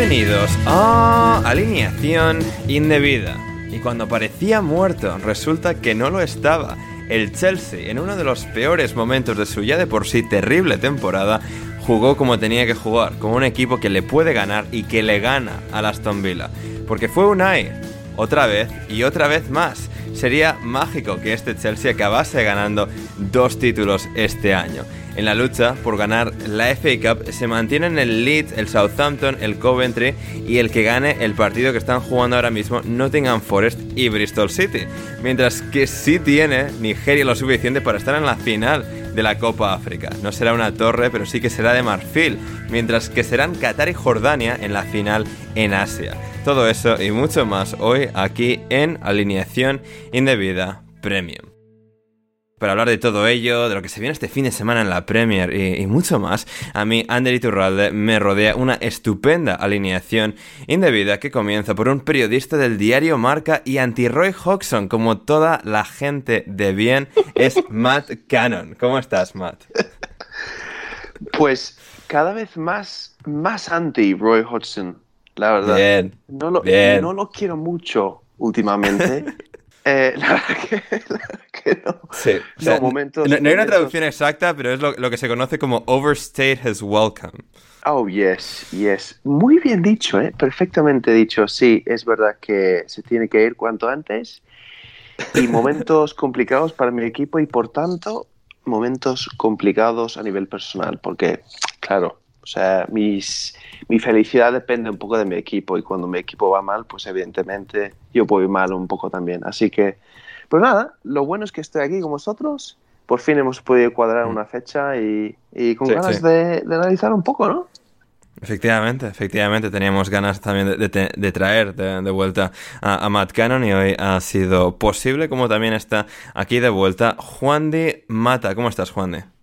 Bienvenidos a Alineación Indebida. Y cuando parecía muerto, resulta que no lo estaba. El Chelsea, en uno de los peores momentos de su ya de por sí terrible temporada, jugó como tenía que jugar, como un equipo que le puede ganar y que le gana a Aston Villa. Porque fue Unai, otra vez y otra vez más. Sería mágico que este Chelsea acabase ganando dos títulos este año. En la lucha por ganar la FA Cup se mantienen el Leeds, el Southampton, el Coventry y el que gane el partido que están jugando ahora mismo Nottingham Forest y Bristol City. Mientras que sí tiene Nigeria lo suficiente para estar en la final de la Copa África. No será una torre, pero sí que será de marfil, mientras que serán Qatar y Jordania en la final en Asia. Todo eso y mucho más hoy aquí en Alineación Indebida Premium. Para hablar de todo ello, de lo que se viene este fin de semana en la Premier y, y mucho más, a mí, Ander Iturralde, me rodea una estupenda alineación indebida que comienza por un periodista del diario Marca y anti-Roy Hodgson, como toda la gente de bien, es Matt Cannon. ¿Cómo estás, Matt? Pues cada vez más, más anti Roy Hodgson, la verdad. Bien, no lo, bien. no lo quiero mucho últimamente. Eh, la verdad que, la verdad que no. Sí, o No, sea, momentos- no, no hay una traducción exacta, pero es lo, lo que se conoce como overstate his welcome. Oh, yes, yes. Muy bien dicho, ¿eh? Perfectamente dicho. Sí, es verdad que se tiene que ir cuanto antes. Y momentos complicados para mi equipo y, por tanto, momentos complicados a nivel personal. Porque, claro, o sea, mis, mi felicidad depende un poco de mi equipo. Y cuando mi equipo va mal, pues evidentemente yo voy mal un poco también. Así que, pues nada, lo bueno es que estoy aquí con vosotros. Por fin hemos podido cuadrar una fecha y, y con Sí, ganas sí. De, de analizar un poco, ¿no? Efectivamente, efectivamente, teníamos ganas también de, de traer de, de vuelta a, a Matt Cannon y hoy ha sido posible, como también está aquí de vuelta Juan de Mata. ¿Cómo estás, Juan de?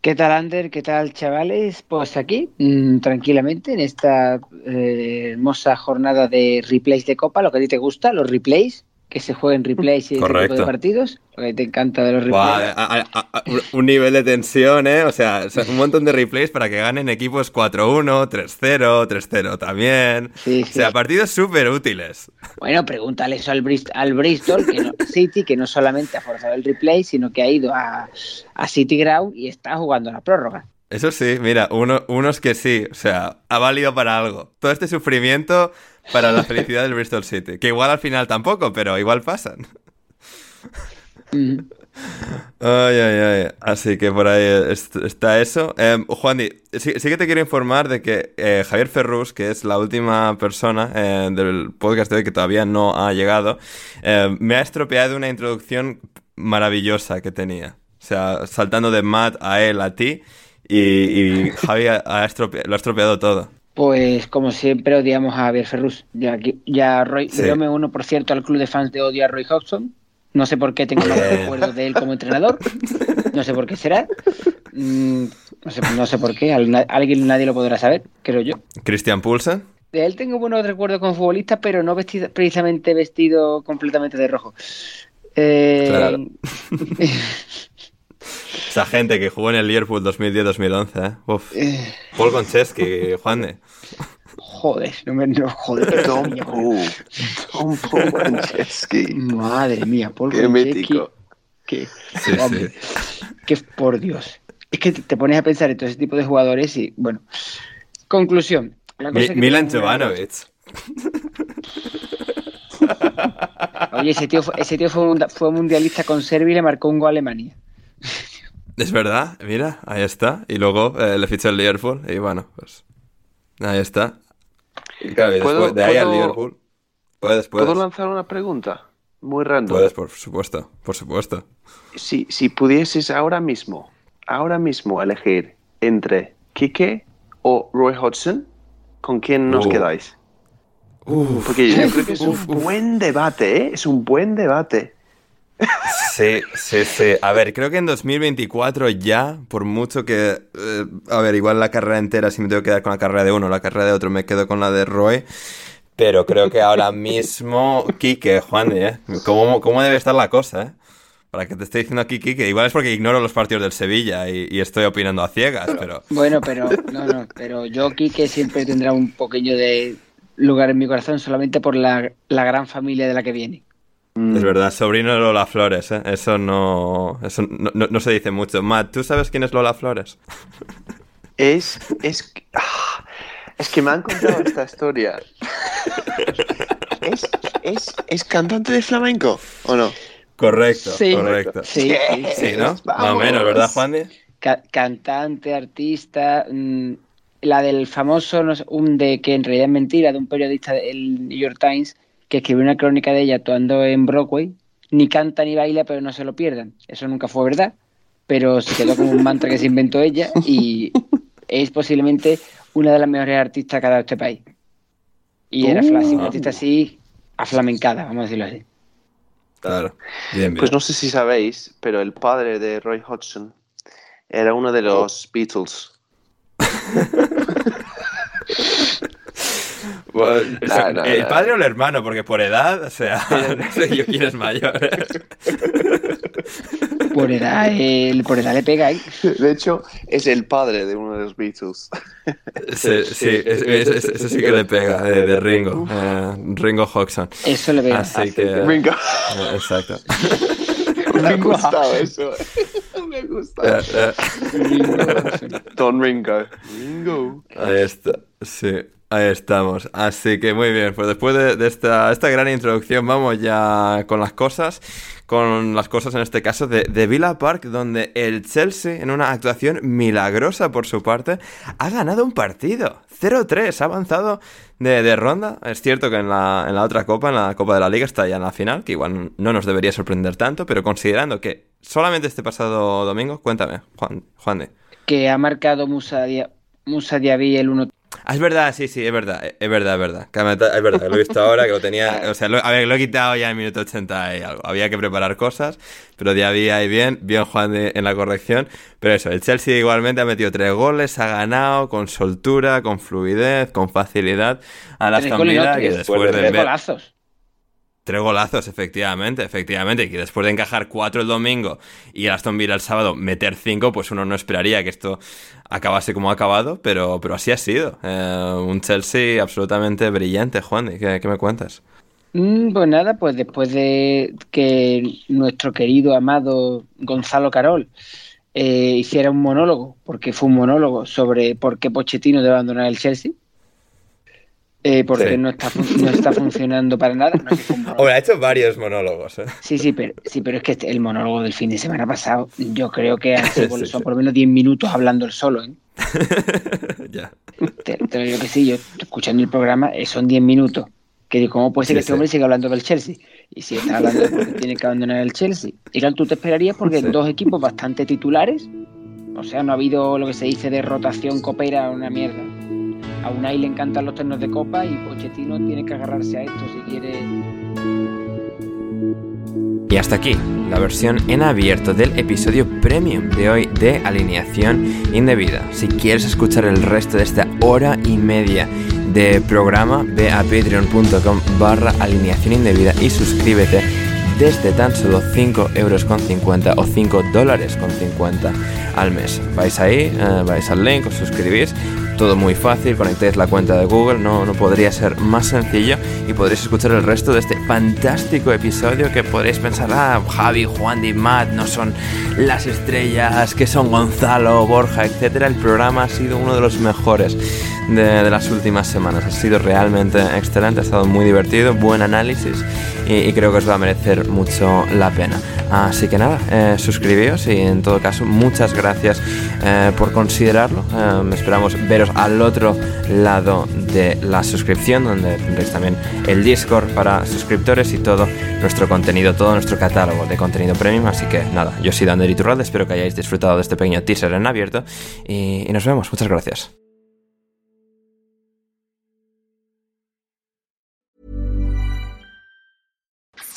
¿Qué tal, Ander? ¿Qué tal, chavales? Pues aquí, mm, tranquilamente, en esta eh, hermosa jornada de replays de Copa, lo que a ti te gusta, los replays, que se jueguen replays y este tipo de partidos, lo que te encanta de los replays. Buah, a- a- a- un nivel de tensión, ¿eh? O sea, o un montón de replays para que ganen equipos 4-1, 3-0, 3-0 también. Sí, O sí. sea, partidos súper útiles. Bueno, pregúntale eso al, Brist- al Bristol, que no, City, que no solamente ha forzado el replay, sino que ha ido a, a City Ground y está jugando la prórroga. Eso sí, mira, uno, unos que sí, o sea, ha valido para algo. Todo este sufrimiento para la felicidad del Bristol City. Que igual al final tampoco, pero igual pasan. Mm. Ay, ay, ay. Así que por ahí est- está eso. Eh, Juan, sí, sí que te quiero informar de que eh, Javier Ferrus, que es la última persona eh, del podcast de hoy que todavía no ha llegado, eh, me ha estropeado una introducción maravillosa que tenía. O sea, saltando de Matt a él a ti. Y, y Javi ha- ha estrope- lo ha estropeado todo. Pues como siempre odiamos a Javier Ferrus. Ya, ya Roy, yo me uno, por cierto, al club de fans de odio a Roy Hodgson. No sé por qué tengo más recuerdos de él como entrenador. No sé por qué será. Mm, no, sé, no sé por qué. Alguien, nadie lo podrá saber, creo yo. ¿Cristian Pulsen? De él tengo buenos recuerdos como futbolista, pero no vestido, precisamente vestido completamente de rojo. Eh... Esa gente que jugó en el Liverpool 2010-2011, ¿eh? Uf. Eh. Paul Konchesky, Juan de. Joder, no me no, joder. Tom Paul Konchesky. Madre mía, Paul Qué mítico. Qué, sí, sí. qué por Dios. Es que te pones a pensar en todo ese tipo de jugadores y, bueno. Conclusión. Milan Jovanovic. Oye, ese tío, ese tío fue, fue mundialista con Serbia y le marcó un gol a Alemania. Es verdad, mira, ahí está. Y luego eh, le fichó el Liverpool y bueno, pues ahí está. Y después de ahí al Liverpool. Puedes, puedes. ¿Puedo lanzar una pregunta? Muy random. Puedes, por supuesto, por supuesto. Si, si pudieses ahora mismo, ahora mismo elegir entre Kike o Roy Hodgson, ¿con quién nos uh. quedáis? Porque yo creo que es un buen debate, ¿eh? Es un buen debate. Sí, sí, sí. A ver, creo que en 2024 ya, por mucho que... Eh, a ver, igual la carrera entera, si me tengo que quedar con la carrera de uno, la carrera de otro, me quedo con la de Roy. Pero creo que ahora mismo, Kike, Juan, ¿eh? ¿Cómo, ¿Cómo, debe estar la cosa, eh? Para que te esté diciendo aquí, Kike, igual es porque ignoro los partidos del Sevilla y, estoy opinando a ciegas, pero... Bueno, pero, no, no, pero yo, Kike, siempre tendrá un poquillo de lugar en mi corazón solamente por la, la gran familia de la que viene. Mm. Es verdad, sobrino de Lola Flores, ¿eh? Eso no, eso no, se dice mucho. Matt, ¿tú sabes quién es Lola Flores? Es, es, ah, es que me han contado esta historia. ¿Es, es, es cantante de flamenco o no? Correcto, correcto. Sí, sí, ¿no? Más o menos, ¿verdad, Juan? cantante, artista, mm, la del famoso, un de que en realidad es mentira, de un periodista del New York Times, que escribió una crónica de ella actuando en Broadway, ni canta ni baila, pero no se lo pierdan. Eso nunca fue verdad, pero se quedó como un mantra que se inventó ella y es posiblemente una de las mejores artistas que ha dado este país. Y era uh. una artista así, aflamencada, vamos a decirlo así. Claro. Pues no sé si sabéis, pero el padre de Roy Hodgson era uno de los Beatles. ¿El padre o el hermano? Porque por edad, o sea, no sé yo quién es mayor. por edad, el, por edad le pega ahí. De hecho, es el padre de uno de los Beatles. Sí, sí, eso sí que le pega, de, Ringo. Eh, Ringo Hodgson. Eso le pega. Así que... Ringo. Eh, exacto. Me ha gustado eso. Me gusta. Eh, Don Ringo. Ringo. Ahí está, sí. Ahí estamos. Así que muy bien, pues después de, esta, esta, gran introducción vamos ya con las cosas, con las cosas en este caso de, de, Villa Park, donde el Chelsea, en una actuación milagrosa por su parte, ha ganado un partido. 0-3, ha avanzado de, de, ronda. Es cierto que en la, en la otra copa, en la Copa de la Liga, está ya en la final, que igual no nos debería sorprender tanto, pero considerando que solamente este pasado domingo, cuéntame, Juan, Juan de. Que ha marcado Musa, Musa el 1 Ah, es verdad, sí, sí, es verdad, es verdad, es verdad. Es verdad, lo he visto ahora, que lo tenía, o sea, lo, a ver, lo he quitado ya en minuto 80 y algo. Había que preparar cosas, pero día a día y bien, bien Juan en la corrección. Pero eso, el Chelsea igualmente ha metido tres goles, ha ganado con soltura, con fluidez, con facilidad a las Villa, que después de ver... Tres golazos, efectivamente, efectivamente. Y después de encajar cuatro el domingo y el Aston Villa el sábado meter cinco, pues uno no esperaría que esto acabase como ha acabado, pero, pero así ha sido. Eh, un Chelsea absolutamente brillante, Juan. ¿Qué, qué me cuentas? Mm, pues nada, pues después de que nuestro querido, amado Gonzalo Carol eh, hiciera un monólogo, porque fue un monólogo sobre por qué Pochettino debe abandonar el Chelsea eh, porque no, está, no está funcionando para nada. No ha hecho varios monólogos. ¿eh? Sí, sí pero, sí, pero es que el monólogo del fin de semana pasado, yo creo que son por lo menos 10 minutos hablando el solo. ¿eh? ya. Te, te, lo digo que sí, yo escuchando el programa, eh, son 10 minutos. Que ¿cómo puede ser que este hombre siga hablando del Chelsea? Y si está hablando de porque tiene que abandonar el Chelsea. Y tú te esperarías porque dos equipos bastante titulares, o sea, no ha habido lo que se dice de rotación copera, una mierda A Unai le encantan los ternos de copa y Pochettino tiene que agarrarse a esto si quiere y hasta aquí la versión en abierto del episodio premium de hoy de Alineación Indebida. Si quieres escuchar el resto de esta hora y media de programa, ve a patreon.com barra alineación indebida y suscríbete desde tan solo 5 euros con 50 o 5 dólares con 50 al mes. Vais ahí, eh, vais al link, os suscribís todo muy fácil, conectéis la cuenta de Google, no, no podría ser más sencillo y podréis escuchar el resto de este fantástico episodio que podréis pensar, ah, Javi, Juan y Matt no son las estrellas que son Gonzalo, Borja, etcétera. El programa ha sido uno de los mejores de, las últimas semanas. Ha sido realmente excelente, ha estado muy divertido, buen análisis y, creo que os va a merecer mucho la pena. Así que nada, eh, y en todo caso muchas gracias eh, por considerarlo. Eh, esperamos veros al otro lado de la suscripción, donde tendréis también el Discord para suscriptores y todo nuestro contenido, todo nuestro catálogo de contenido premium. Así que nada, yo soy Ander Iturralde, espero que hayáis disfrutado de este pequeño teaser en abierto y nos vemos. Muchas gracias.